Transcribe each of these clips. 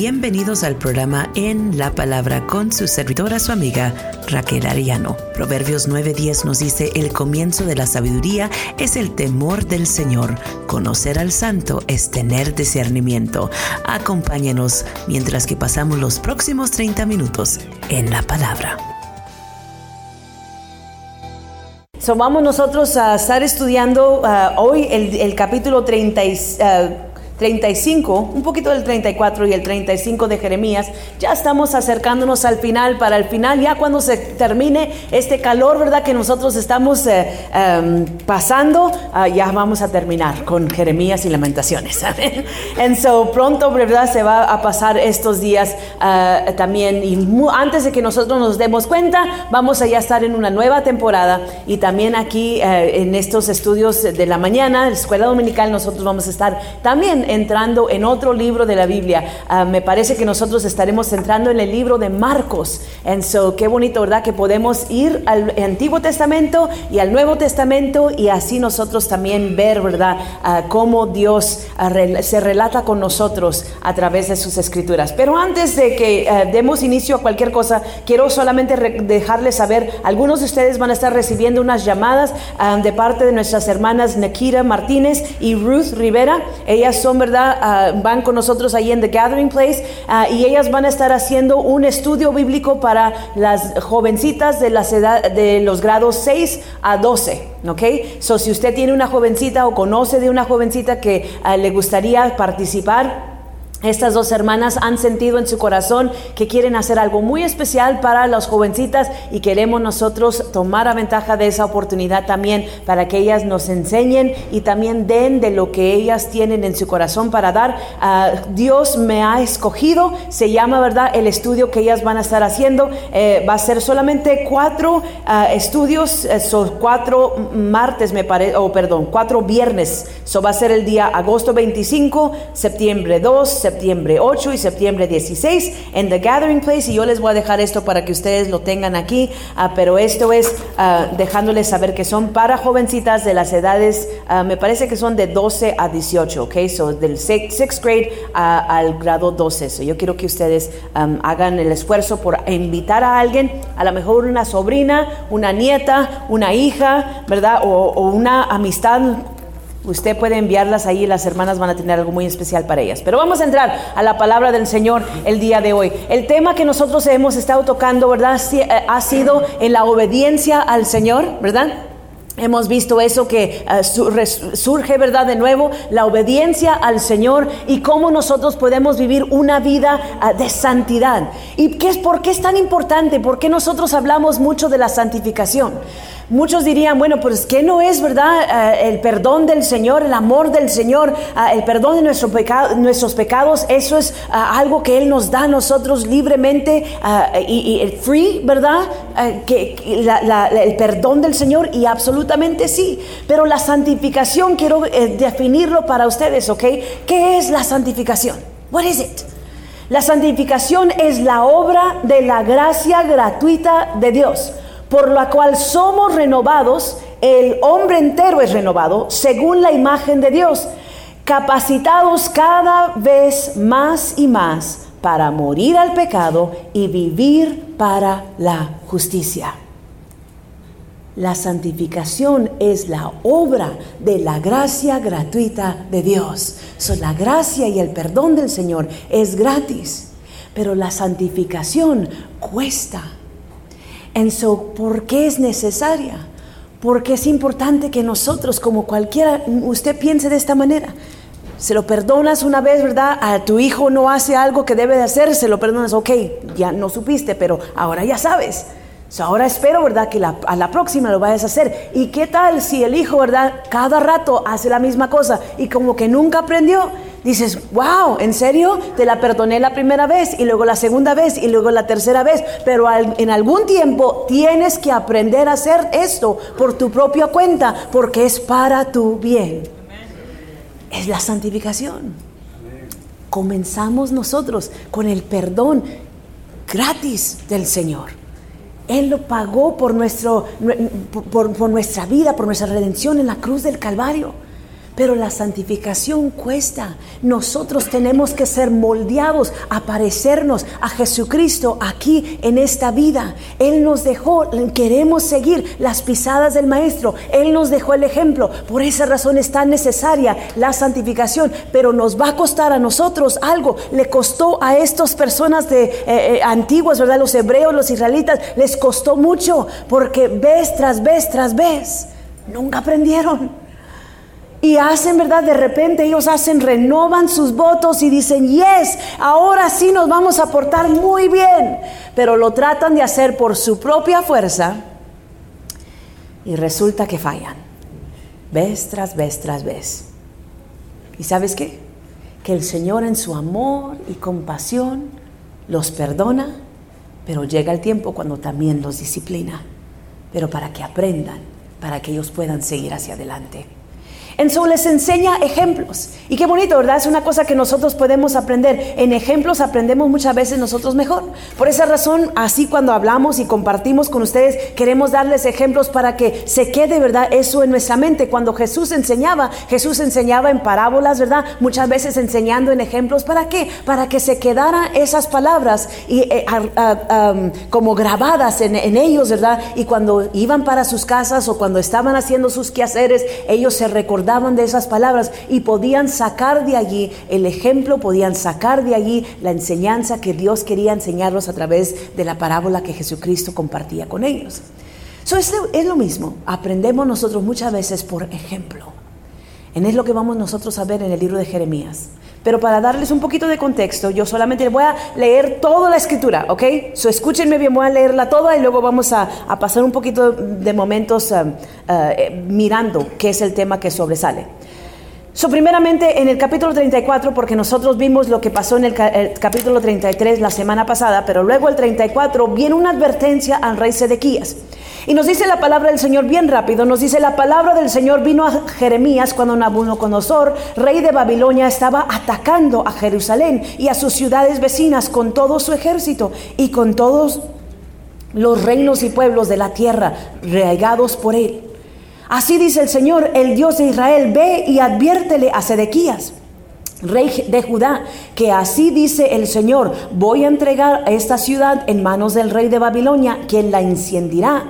Bienvenidos al programa En la Palabra con su servidora, su amiga Raquel Ariano. Proverbios 9:10 nos dice, el comienzo de la sabiduría es el temor del Señor. Conocer al santo es tener discernimiento. Acompáñenos mientras que pasamos los próximos 30 minutos en la palabra. So, nosotros a estar estudiando uh, hoy el, capítulo 30. Uh, 35, un poquito del 34 y el 35 de Jeremías. Ya estamos acercándonos al final, para el final, ya cuando se termine este calor, ¿verdad? Que nosotros estamos eh, em, pasando, ah, ya vamos a terminar con Jeremías y Lamentaciones. En so pronto, ¿verdad? Se va a pasar estos días ah, también y antes de que nosotros nos demos cuenta, vamos a ya estar en una nueva temporada y también aquí eh, en estos estudios de la mañana, la escuela dominical, nosotros vamos a estar también entrando en otro libro de la Biblia. Ah, me parece que nosotros estaremos entrando en el libro de Marcos. And so, qué bonito, ¿verdad? Que podemos ir al Antiguo Testamento y al Nuevo Testamento y así nosotros también ver, ¿verdad? Uh, cómo Dios ah, se relata con nosotros a través de sus escrituras. Pero antes de que demos inicio a cualquier cosa, quiero solamente dejarles saber, algunos de ustedes van a estar recibiendo unas llamadas de parte de nuestras hermanas Nakira Martínez y Ruth Rivera. Ellas son ¿verdad? Ah, van con nosotros ahí en The Gathering Place ah, y ellas van a estar haciendo un estudio bíblico para las jovencitas de, la edad, de los grados 6 a 12. ¿Ok? So, si usted tiene una jovencita o conoce de una jovencita que ah, le gustaría participar, estas dos hermanas han sentido en su corazón que quieren hacer algo muy especial para las jovencitas y queremos nosotros tomar a ventaja de esa oportunidad también para que ellas nos enseñen y también den de lo que ellas tienen en su corazón para dar. Uh, Dios me ha escogido, se llama, ¿verdad? El estudio que ellas van a estar haciendo. Eh, va a ser solamente cuatro uh, estudios, eh, son cuatro martes, me parece, o perdón, cuatro viernes. Eso va a ser el día agosto 25, septiembre 2, septiembre 8 y septiembre 16 en The Gathering Place. Y yo les voy a dejar esto para que ustedes lo tengan aquí, uh, pero esto es uh, dejándoles saber que son para jovencitas de las edades, uh, me parece que son de 12 a 18, ok, so del sixth grade al grado 12, so yo quiero que ustedes um, hagan el esfuerzo por invitar a alguien, a lo mejor una sobrina, una nieta, una hija, ¿verdad? O una amistad Usted puede enviarlas ahí y las hermanas van a tener algo muy especial para ellas. Pero vamos a entrar a la palabra del Señor el día de hoy. El tema que nosotros hemos estado tocando, ¿verdad? Eh, ha sido en la obediencia al Señor, ¿verdad? Hemos visto eso que uh, surge, ¿verdad? De nuevo, la obediencia al Señor y cómo nosotros podemos vivir una vida uh, de santidad. ¿Y qué es, por qué es tan importante? ¿Por qué nosotros hablamos mucho de la santificación? Muchos dirían, bueno, pues que no es verdad eh, el perdón del Señor, el amor del Señor, eh, el perdón de nuestro pecado, nuestros pecados, eso es eh, algo que Él nos da a nosotros libremente y, el free, ¿verdad? que, el perdón del Señor y absolutamente sí. Pero la santificación, quiero definirlo para ustedes, ¿ok? ¿Qué es la santificación? What is it? La santificación es la obra de la gracia gratuita de Dios por la cual somos renovados, el hombre entero es renovado según la imagen de Dios, capacitados cada vez más y más para morir al pecado y vivir para la justicia. La santificación es la obra de la gracia gratuita de Dios. So, la gracia y el perdón del Señor es gratis, pero la santificación cuesta. So, ¿por qué es necesaria? Porque es importante que nosotros, como cualquiera, usted piense de esta manera. Se lo perdonas una vez, ¿verdad? A tu hijo no hace algo que debe de hacer, se lo perdonas, ok, ya no supiste, pero ahora ya sabes. ahora espero, ¿verdad? Que a la próxima lo vayas a hacer. ¿Y qué tal si el hijo, ¿verdad? Cada rato hace la misma cosa y como que nunca aprendió? Dices, wow, ¿en serio? Te la perdoné la primera vez y luego la segunda vez y luego la tercera vez, pero en algún tiempo tienes que aprender a hacer esto por tu propia cuenta, porque es para tu bien. Es la santificación. Comenzamos nosotros con el perdón gratis del Señor. Él lo pagó por, nuestro, por nuestra vida, por nuestra redención en la cruz del Calvario. Pero la santificación cuesta. Nosotros tenemos que ser moldeados a parecernos a Jesucristo aquí en esta vida. Él nos dejó, queremos seguir las pisadas del Maestro. Él nos dejó el ejemplo. Por esa razón es tan necesaria la santificación. Pero nos va a costar a nosotros algo. Le costó a estas personas de, eh, eh, antiguas, ¿verdad? Los hebreos, los israelitas, les costó mucho. Porque vez tras vez tras vez, nunca aprendieron. Y hacen, ¿verdad? De repente ellos hacen, renovan sus votos y dicen, yes, ahora sí nos vamos a portar muy bien. Pero lo tratan de hacer por su propia fuerza y resulta que fallan. Vez tras vez tras vez. ¿Y sabes qué? Que el Señor en su amor y compasión los perdona, pero llega el tiempo cuando también los disciplina. Pero para que aprendan, para que ellos puedan seguir hacia adelante. Entonces les enseña ejemplos. Y qué bonito, ¿verdad? Es una cosa que nosotros podemos aprender. En ejemplos aprendemos muchas veces nosotros mejor. Por esa razón, así cuando hablamos y compartimos con ustedes, queremos darles ejemplos para que se quede, ¿verdad? Eso en nuestra mente. Cuando Jesús enseñaba, Jesús enseñaba en parábolas, ¿verdad? Muchas veces enseñando en ejemplos. ¿Para qué? Para que se quedaran esas palabras y, eh, como grabadas en, ellos, ¿verdad? Y cuando iban para sus casas o cuando estaban haciendo sus quehaceres, ellos se recordaban de esas palabras y podían sacar de allí el ejemplo, podían sacar de allí la enseñanza que Dios quería enseñarlos a través de la parábola que Jesucristo compartía con ellos. Eso es, es lo mismo, aprendemos nosotros muchas veces por ejemplo. En es lo que vamos nosotros a ver en el libro de Jeremías. Pero para darles un poquito de contexto, yo solamente voy a leer toda la escritura, ¿ok? So escúchenme bien, voy a leerla toda y luego vamos a, pasar un poquito de momentos um, uh, mirando qué es el tema que sobresale. So, primeramente en el capítulo 34, porque nosotros vimos lo que pasó en el, el, capítulo 33 la semana pasada, pero luego el 34 viene una advertencia al rey Sedequías. Y nos dice la palabra del Señor bien rápido, nos dice la palabra del Señor vino a Jeremías cuando Nabucodonosor, rey de Babilonia, estaba atacando a Jerusalén y a sus ciudades vecinas con todo su ejército y con todos los reinos y pueblos de la tierra regados por él. Así dice el Señor, el Dios de Israel, ve y adviértele a Sedequías rey de Judá, que así dice el Señor, voy a entregar a esta ciudad en manos del rey de Babilonia, quien la incendiará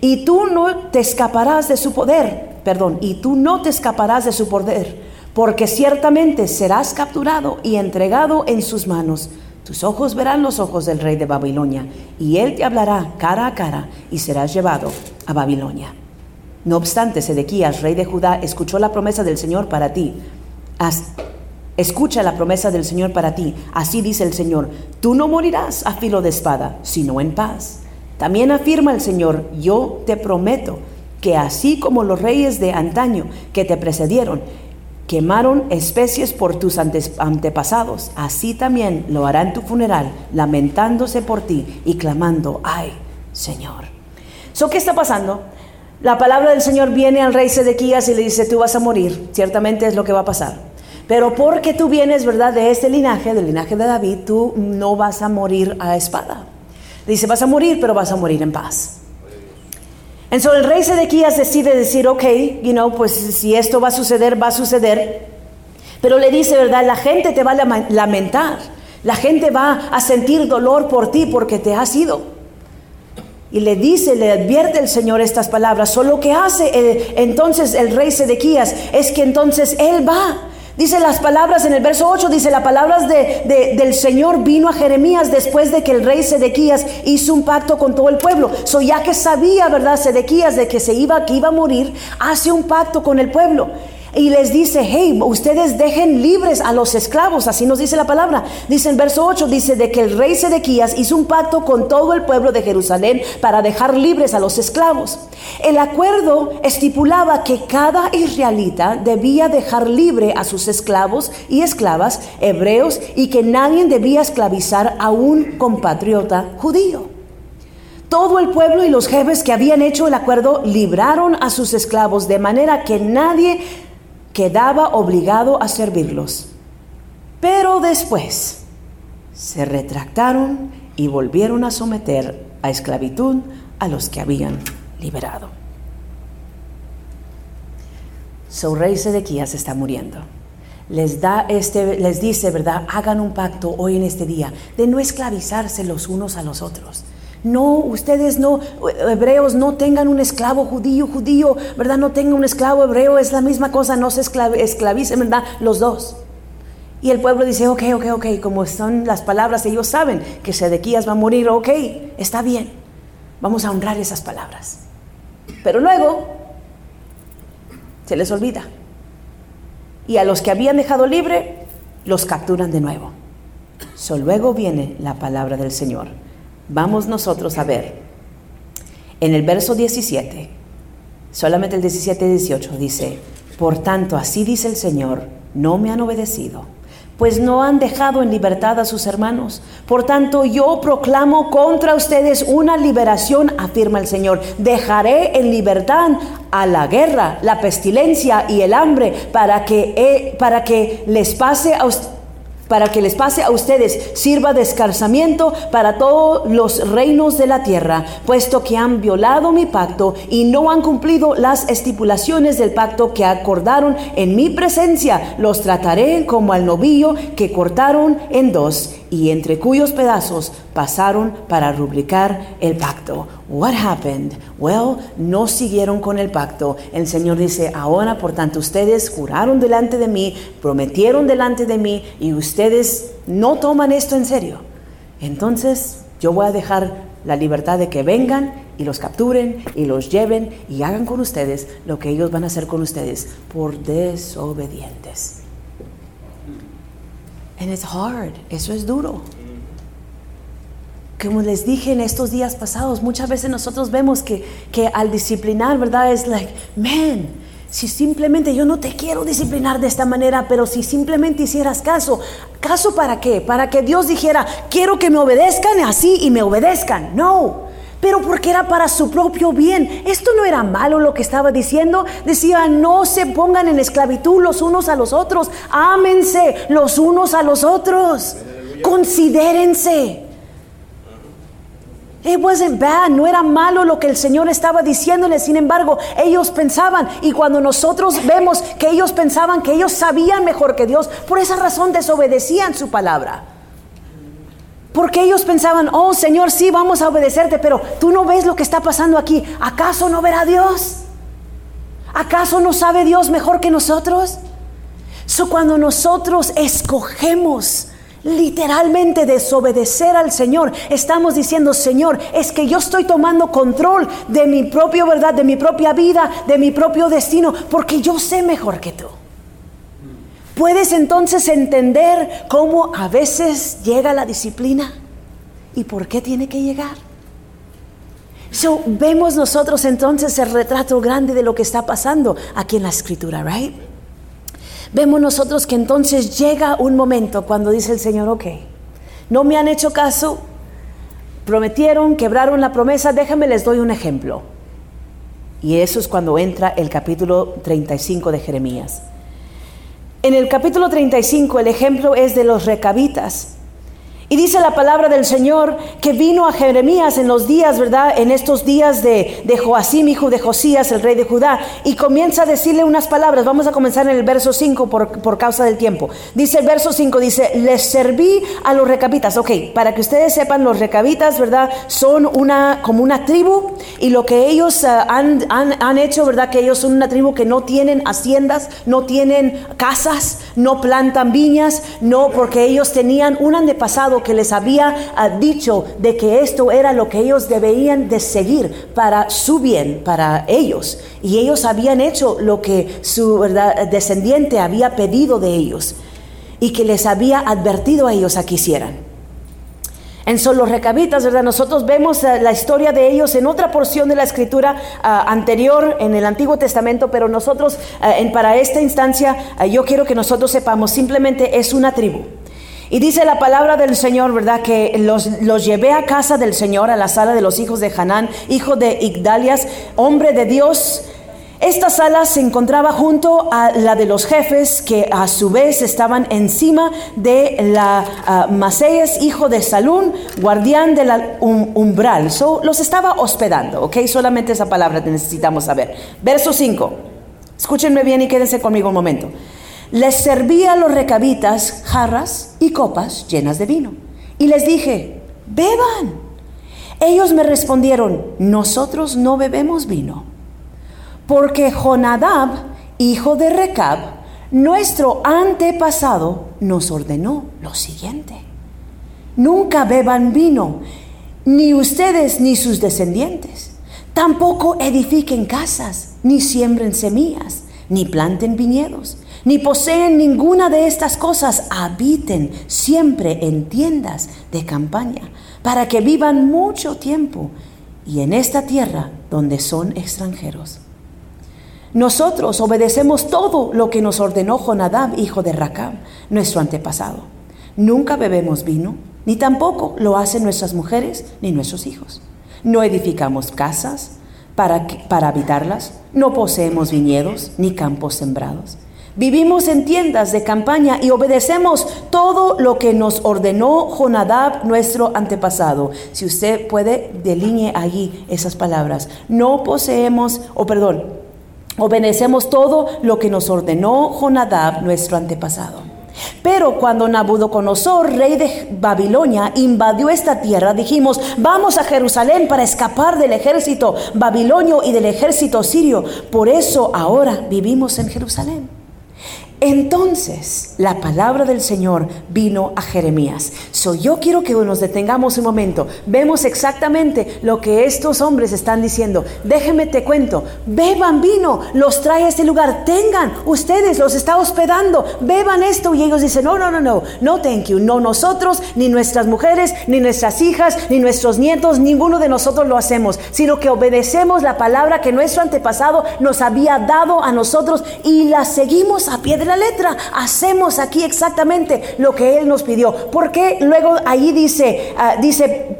y tú no te escaparás de su poder, perdón, y tú no te escaparás de su poder, porque ciertamente serás capturado y entregado en sus manos. Tus ojos verán los ojos del rey de Babilonia, y él te hablará cara a cara, y serás llevado a Babilonia. No obstante, Sedequías, rey de Judá, escuchó la promesa del Señor para ti. escucha la promesa del Señor para ti. Así dice el Señor, tú no morirás a filo de espada, sino en paz. También afirma el Señor, yo te prometo que así como los reyes de antaño que te precedieron quemaron especies por tus antepasados, así también lo hará en tu funeral, lamentándose por ti y clamando, ay, Señor. So, ¿Qué está pasando? La palabra del Señor viene al rey Sedequías y le dice, tú vas a morir, ciertamente es lo que va a pasar. Pero porque tú vienes, ¿verdad?, de este linaje, del linaje de David, tú no vas a morir a espada. Dice, vas a morir, pero vas a morir en paz. Entonces el rey Sedequías decide decir, ok, you know, pues si esto va a suceder, va a suceder. Pero le dice, ¿verdad? La gente te va a lamentar. La gente va a sentir dolor por ti porque te has ido. Y le dice, le advierte el Señor estas palabras. Solo que hace entonces el rey Sedequías es que entonces él va Dice las palabras en el verso 8, dice las palabras de, del Señor vino a Jeremías después de que el rey Sedequías hizo un pacto con todo el pueblo. So ya que sabía, ¿verdad? Sedequías de que se iba, que iba a morir, hace un pacto con el pueblo y les dice, hey, ustedes dejen libres a los esclavos, así nos dice la palabra. Dice en verso 8, dice de que el rey Sedequías hizo un pacto con todo el pueblo de Jerusalén para dejar libres a los esclavos. El acuerdo estipulaba que cada israelita debía dejar libre a sus esclavos y esclavas hebreos y que nadie debía esclavizar a un compatriota judío. Todo el pueblo y los jefes que habían hecho el acuerdo libraron a sus esclavos de manera que nadie quedaba obligado a servirlos. Pero después se retractaron y volvieron a someter a esclavitud a los que habían liberado. su rey Sedequías está muriendo. Les da este, les dice, ¿verdad? Hagan un pacto hoy en este día de no esclavizarse los unos a los otros. No, ustedes no, hebreos, no tengan un esclavo judío, judío, ¿verdad? No tengan un esclavo hebreo, es la misma cosa, no se esclavicen, ¿verdad? Los dos. Y el pueblo dice, ok, ok, ok, como son las palabras, ellos saben que Sedequías va a morir, ok, está bien, vamos a honrar esas palabras. Pero luego se les olvida. Y a los que habían dejado libre, los capturan de nuevo. So, luego viene la palabra del Señor. Vamos nosotros a ver. En el verso 17, solamente el 17 y 18 dice, por tanto, así dice el Señor, no me han obedecido pues no han dejado en libertad a sus hermanos. Por tanto, yo proclamo contra ustedes una liberación, afirma el Señor. Dejaré en libertad a la guerra, la pestilencia y el hambre para que, para que les pase a ustedes para que les pase a ustedes, sirva de escarzamiento para todos los reinos de la tierra, puesto que han violado mi pacto y no han cumplido las estipulaciones del pacto que acordaron en mi presencia. Los trataré como al novillo que cortaron en dos y entre cuyos pedazos pasaron para rubricar el pacto. What happened? Well, no siguieron con el pacto. El Señor dice, ahora por tanto ustedes juraron delante de mí, prometieron delante de mí y ustedes no toman esto en serio. Entonces yo voy a dejar la libertad de que vengan y los capturen y los lleven y hagan con ustedes lo que ellos van a hacer con ustedes por desobedientes. And it's hard, eso es duro. Como les dije en estos días pasados, muchas veces nosotros vemos que, que al disciplinar, ¿verdad? Es like, man, si simplemente yo no te quiero disciplinar de esta manera, pero si simplemente hicieras caso, ¿caso para qué? Para que Dios dijera, quiero que me obedezcan así y me obedezcan. No, pero porque era para su propio bien. Esto no era malo lo que estaba diciendo. Decía, no se pongan en esclavitud los unos a los otros. Ámense los unos a los otros. Considérense. It wasn't bad, no era malo lo que el Señor estaba diciéndole, sin embargo, ellos pensaban, y cuando nosotros vemos que ellos pensaban que ellos sabían mejor que Dios, por esa razón desobedecían su palabra. Porque ellos pensaban, oh Señor, sí, vamos a obedecerte, pero tú no ves lo que está pasando aquí. ¿Acaso no verá Dios? ¿Acaso no sabe Dios mejor que nosotros? So, cuando nosotros escogemos literalmente desobedecer al Señor, estamos diciendo, Señor, es que yo estoy tomando control de mi propia verdad, de mi propia vida, de mi propio destino, porque yo sé mejor que tú. Puedes entonces entender cómo a veces llega la disciplina y por qué tiene que llegar. So, vemos nosotros entonces el retrato grande de lo que está pasando aquí en la escritura, right? Vemos nosotros que entonces llega un momento cuando dice el Señor, ok, no me han hecho caso, prometieron, quebraron la promesa, déjenme les doy un ejemplo. Y eso es cuando entra el capítulo 35 de Jeremías. En el capítulo 35 el ejemplo es de los recabitas. Y dice la palabra del Señor que vino a Jeremías en los días, ¿verdad? En estos días de, de Joacim, hijo de Josías, el rey de Judá, y comienza a decirle unas palabras. Vamos a comenzar en el verso 5 por, por causa del tiempo. Dice el verso 5, dice, les serví a los recabitas. Ok, para que ustedes sepan, los recabitas, ¿verdad? Son una, como una tribu, y lo que ellos uh, han, han, han hecho, ¿verdad? Que ellos son una tribu que no tienen haciendas, no tienen casas, no plantan viñas, no, porque ellos tenían un antepasado que les había ah, dicho de que esto era lo que ellos debían de seguir para su bien, para ellos. Y ellos habían hecho lo que su descendiente había pedido de ellos y que les había advertido a ellos a que hicieran. En son los recabitas, ¿verdad? Nosotros vemos ah, la historia de ellos en otra porción de la escritura ah, anterior en el Antiguo Testamento, pero nosotros, en, para esta instancia, yo quiero que nosotros sepamos, simplemente es una tribu. Y dice la palabra del Señor, ¿verdad? Que los, los, llevé a casa del Señor, a la sala de los hijos de Hanán, hijo de Igdalias, hombre de Dios. Esta sala se encontraba junto a la de los jefes, que a su vez estaban encima de la uh, hijo de Salún, guardián del umbral. So, los estaba hospedando, ¿ok? Solamente esa palabra necesitamos saber. Verso 5. Escúchenme bien y quédense conmigo un momento. Les servía a los recabitas jarras y copas llenas de vino. Y les dije, beban. Ellos me respondieron, nosotros no bebemos vino. Porque Jonadab, hijo de Recab, nuestro antepasado, nos ordenó lo siguiente. Nunca beban vino, ni ustedes ni sus descendientes. Tampoco edifiquen casas, ni siembren semillas, ni planten viñedos, ni poseen ninguna de estas cosas. Habiten siempre en tiendas de campaña, para que vivan mucho tiempo y en esta tierra donde son extranjeros. Nosotros obedecemos todo lo que nos ordenó Jonadab, hijo de Racab, nuestro antepasado. Nunca bebemos vino, ni tampoco lo hacen nuestras mujeres ni nuestros hijos. No edificamos casas para, para habitarlas, no poseemos viñedos ni campos sembrados. Vivimos en tiendas de campaña y obedecemos todo lo que nos ordenó Jonadab, nuestro antepasado. Si usted puede, delinee allí esas palabras. No poseemos, o perdón, obedecemos todo lo que nos ordenó Jonadab, nuestro antepasado. Pero cuando Nabucodonosor, rey de Babilonia, invadió esta tierra, dijimos, vamos a Jerusalén para escapar del ejército babilonio y del ejército sirio. Por eso ahora vivimos en Jerusalén. Entonces la palabra del Señor vino a Jeremías. So, yo quiero que nos detengamos un momento. Vemos exactamente lo que estos hombres están diciendo. Déjenme te cuento. Beban vino, los trae a este lugar. Tengan, ustedes los está hospedando. Beban esto. Y ellos dicen, no, no, no, no, no, thank you. No nosotros, ni nuestras mujeres, ni nuestras hijas, ni nuestros nietos, ninguno de nosotros lo hacemos, sino que obedecemos la palabra que nuestro antepasado nos había dado a nosotros y la seguimos a pie la letra. Hacemos aquí exactamente lo que Él nos pidió. Porque luego ahí dice, uh, dice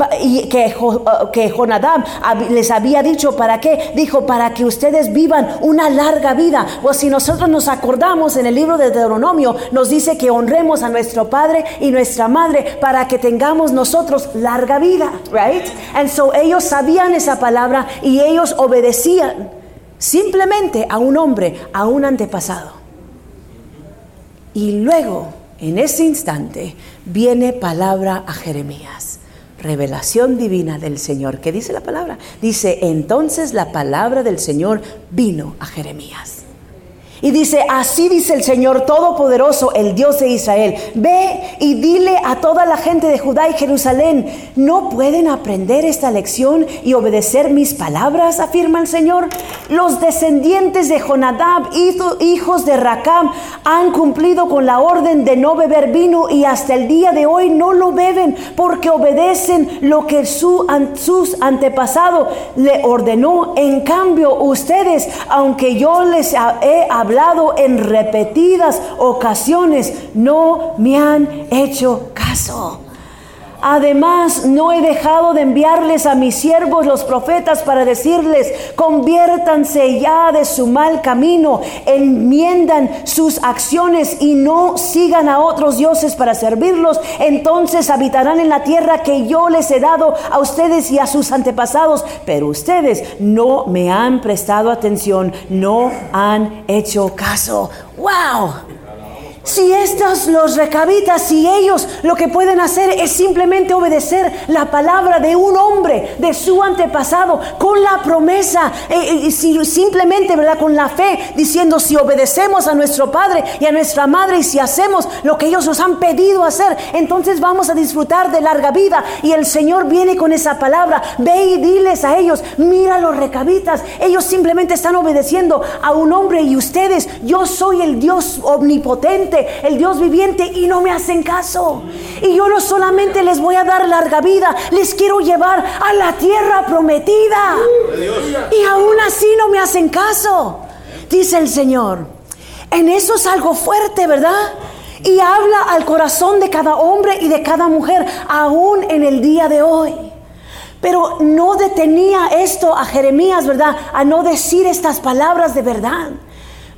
que, uh, que Jonadab les había dicho, ¿para qué? Dijo, para que ustedes vivan una larga vida. O si nosotros nos acordamos en el libro de Deuteronomio, nos dice que honremos a nuestro Padre y nuestra Madre para que tengamos nosotros larga vida. Right? And so ellos sabían esa palabra y ellos obedecían simplemente a un hombre, a un antepasado. Y luego, en ese instante, viene palabra a Jeremías. Revelación divina del Señor. ¿Qué dice la palabra? Dice, entonces la palabra del Señor vino a Jeremías. Y dice, así dice el Señor Todopoderoso, el Dios de Israel, ve y dile a toda la gente de Judá y Jerusalén, ¿no pueden aprender esta lección y obedecer mis palabras? afirma el Señor. Los descendientes de Jonadab, hijos de Racam, han cumplido con la orden de no beber vino y hasta el día de hoy no lo beben porque obedecen lo que su, sus antepasados le ordenó. En cambio, ustedes, aunque yo les he hablado, hablado en repetidas ocasiones, no me han hecho caso. Además, no he dejado de enviarles a mis siervos los profetas para decirles, conviértanse ya de su mal camino, enmiendan sus acciones y no sigan a otros dioses para servirlos. Entonces habitarán en la tierra que yo les he dado a ustedes y a sus antepasados. Pero ustedes no me han prestado atención, no han hecho caso. ¡Wow! Si estos los recabitas, si ellos lo que pueden hacer es simplemente obedecer la palabra de un hombre, de su antepasado, con la promesa, eh, eh si, simplemente, ¿verdad? Con la fe, diciendo, si obedecemos a nuestro Padre y a nuestra Madre y si hacemos lo que ellos nos han pedido hacer, entonces vamos a disfrutar de larga vida. Y el Señor viene con esa palabra, ve y diles a ellos, mira los recabitas, ellos simplemente están obedeciendo a un hombre y ustedes, yo soy el Dios omnipotente el Dios viviente, y no me hacen caso. Y yo no solamente les voy a dar larga vida, les quiero llevar a la tierra prometida. Y aún así no me hacen caso, dice el Señor. En eso es algo fuerte, ¿verdad? Y habla al corazón de cada hombre y de cada mujer, aún en el día de hoy. Pero no detenía esto a Jeremías, ¿verdad? A no decir estas palabras de verdad.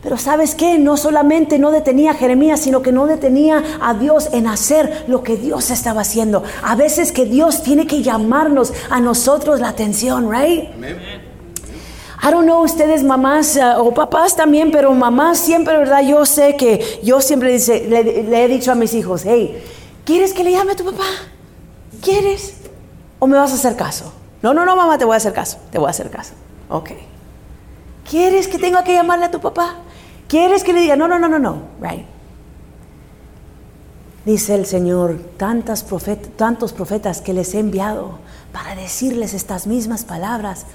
Pero sabes qué, no solamente no detenía a Jeremías, sino que no detenía a Dios en hacer lo que Dios estaba haciendo. A veces que Dios tiene que llamarnos a nosotros la atención, right? I don't know ustedes mamás uh, o papás también, pero mamás siempre, ¿verdad? Yo sé que yo siempre dice, le, le he dicho a mis hijos, hey, ¿quieres que le llame a tu papá? ¿Quieres? ¿O me vas a hacer caso? No, no, no, mamá, te voy a hacer caso, te voy a hacer caso. Ok. ¿Quieres que tenga que llamarle a tu papá? ¿Quieres que le diga? No, no, no, no, no. Right. Dice el Señor, tantas tantos profetas que les he enviado para decirles estas mismas palabras.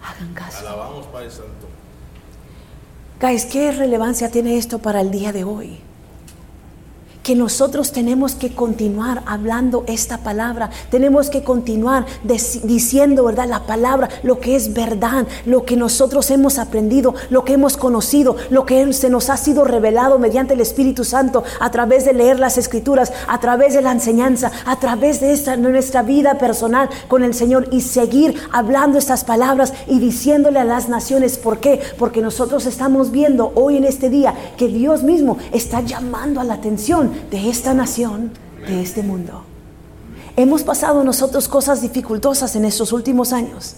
Hagan caso. Alabamos, Padre Santo. Guys, ¿qué relevancia tiene esto para el día de hoy? Que nosotros tenemos que continuar hablando esta palabra, tenemos que continuar diciendo, ¿verdad? La palabra, lo que es verdad, lo que nosotros hemos aprendido, lo que hemos conocido, lo que se nos ha sido revelado mediante el Espíritu Santo a través de leer las escrituras, a través de la enseñanza, a través de esta, nuestra vida personal con el Señor y seguir hablando estas palabras y diciéndole a las naciones, ¿por qué? Porque nosotros estamos viendo hoy en este día que Dios mismo está llamando a la atención de esta nación, de este mundo. Hemos pasado nosotros cosas dificultosas en estos últimos años.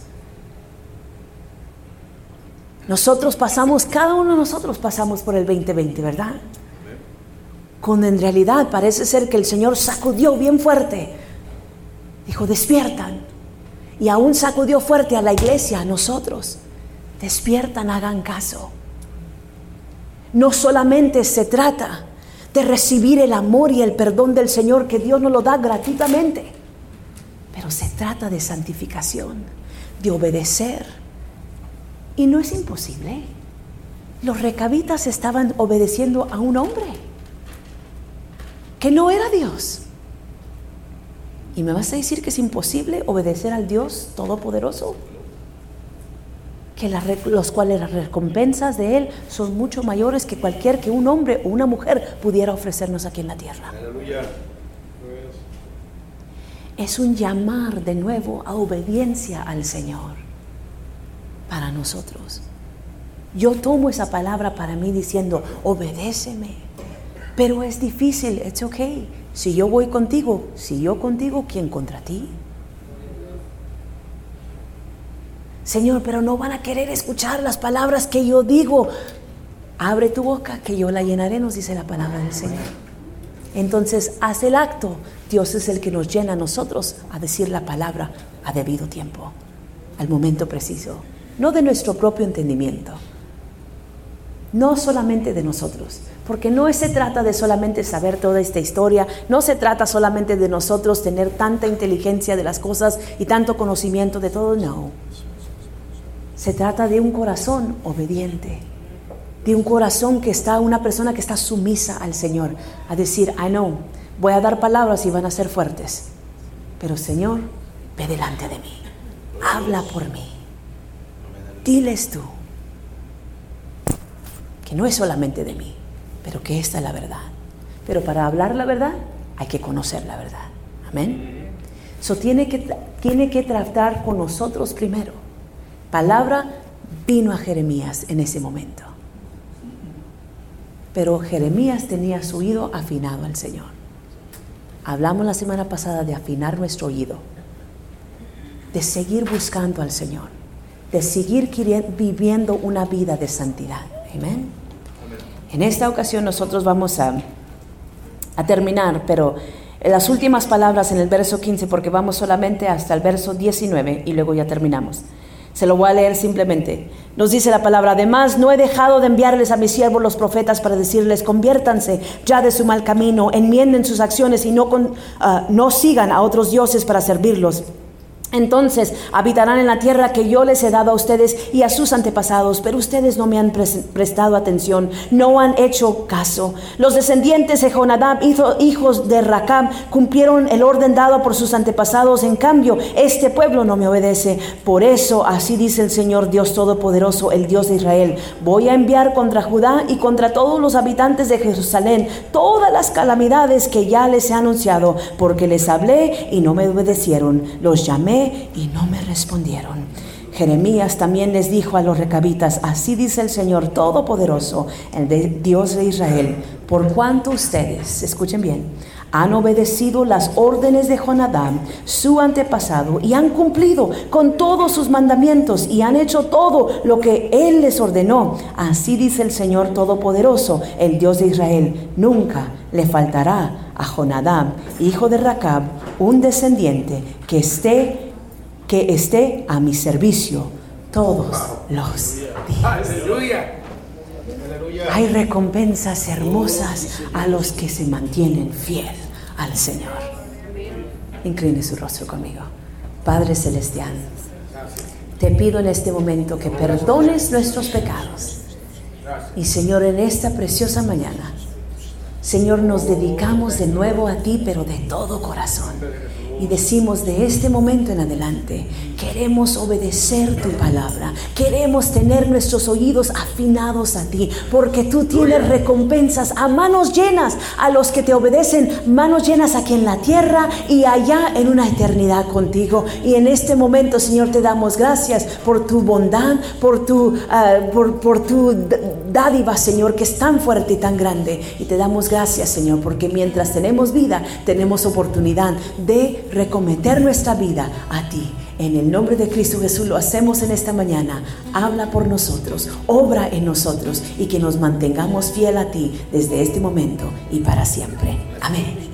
Nosotros pasamos, cada uno de nosotros pasamos por el 2020, ¿verdad? Cuando en realidad parece ser que el Señor sacudió bien fuerte. Dijo, despiertan. Y aún sacudió fuerte a la iglesia, a nosotros. Despiertan, hagan caso. No solamente se trata de recibir el amor y el perdón del Señor que Dios nos lo da gratuitamente. Pero se trata de santificación, de obedecer. Y no es imposible. Los recabitas estaban obedeciendo a un hombre que no era Dios. ¿Y me vas a decir que es imposible obedecer al Dios Todopoderoso? Que los cuales las recompensas de Él son mucho mayores que cualquier que un hombre o una mujer pudiera ofrecernos aquí en la tierra. Es un llamar de nuevo a obediencia al Señor para nosotros. Yo tomo esa palabra para mí diciendo, obedéceme. Pero es difícil, it's okay. Si yo voy contigo, si yo contigo, ¿quién contra ti? Señor, pero no van a querer escuchar las palabras que yo digo. Abre tu boca, que yo la llenaré, nos dice la palabra del Señor. Entonces, haz el acto. Dios es el que nos llena a nosotros a decir la palabra a debido tiempo, al momento preciso, no de nuestro propio entendimiento, no solamente de nosotros, porque no se trata de solamente saber toda esta historia, no se trata solamente de nosotros tener tanta inteligencia de las cosas y tanto conocimiento de todo, no. Se trata de un corazón obediente, de un corazón que está, una persona que está sumisa al Señor, a decir, I know, voy a dar palabras y van a ser fuertes, pero Señor, ve delante de mí, habla por mí, diles tú, que no es solamente de mí, pero que esta es la verdad. Pero para hablar la verdad hay que conocer la verdad. Amén. Eso tiene que, tiene que tratar con nosotros primero palabra vino a Jeremías en ese momento. Pero Jeremías tenía su oído afinado al Señor. Hablamos la semana pasada de afinar nuestro oído, de seguir buscando al Señor, de seguir viviendo una vida de santidad. Amén. En esta ocasión nosotros vamos a, a terminar, pero las últimas palabras en el verso 15, porque vamos solamente hasta el verso 19 y luego ya terminamos. Se lo voy a leer simplemente. Nos dice la palabra, además no he dejado de enviarles a mis siervos los profetas para decirles, conviértanse ya de su mal camino, enmienden sus acciones y no, ah, no sigan a otros dioses para servirlos. Entonces habitarán en la tierra que yo les he dado a ustedes y a sus antepasados, pero ustedes no me han prestado atención, no han hecho caso. Los descendientes de Jonadab, hijos de Racab, cumplieron el orden dado por sus antepasados. En cambio, este pueblo no me obedece. Por eso, así dice el Señor Dios Todopoderoso, el Dios de Israel, voy a enviar contra Judá y contra todos los habitantes de Jerusalén todas las calamidades que ya les he anunciado, porque les hablé y no me obedecieron. Los llamé y no me respondieron. Jeremías también les dijo a los recabitas, así dice el Señor Todopoderoso, el Dios de Israel, por cuanto ustedes, escuchen bien, Han obedecido las órdenes de Jonadab, su antepasado, y han cumplido con todos sus mandamientos y han hecho todo lo que él les ordenó. Así dice el Señor Todopoderoso, el Dios de Israel. Nunca le faltará a Jonadab, hijo de Racab, un descendiente que esté que esté a mi servicio todos los días. Hay recompensas hermosas a los que se mantienen fiel al Señor. Incline su rostro conmigo. Padre Celestial, te pido en este momento que perdones nuestros pecados. Y Señor, en esta preciosa mañana, Señor, nos dedicamos de nuevo a ti, pero de todo corazón y decimos de este momento en adelante, queremos obedecer tu palabra, queremos tener nuestros oídos afinados a ti, porque tú tienes recompensas a manos llenas a los que te obedecen, manos llenas aquí en la tierra y allá en una eternidad contigo. Y en este momento, Señor, te damos gracias por tu bondad, por tu, ah, por, por tu dádiva, Señor, que es tan fuerte y tan grande. Y te damos gracias, Señor, porque mientras tenemos vida, tenemos oportunidad de recometer nuestra vida a ti. En el nombre de Cristo Jesús lo hacemos en esta mañana. Habla por nosotros, obra en nosotros y que nos mantengamos fiel a ti desde este momento y para siempre. Amén.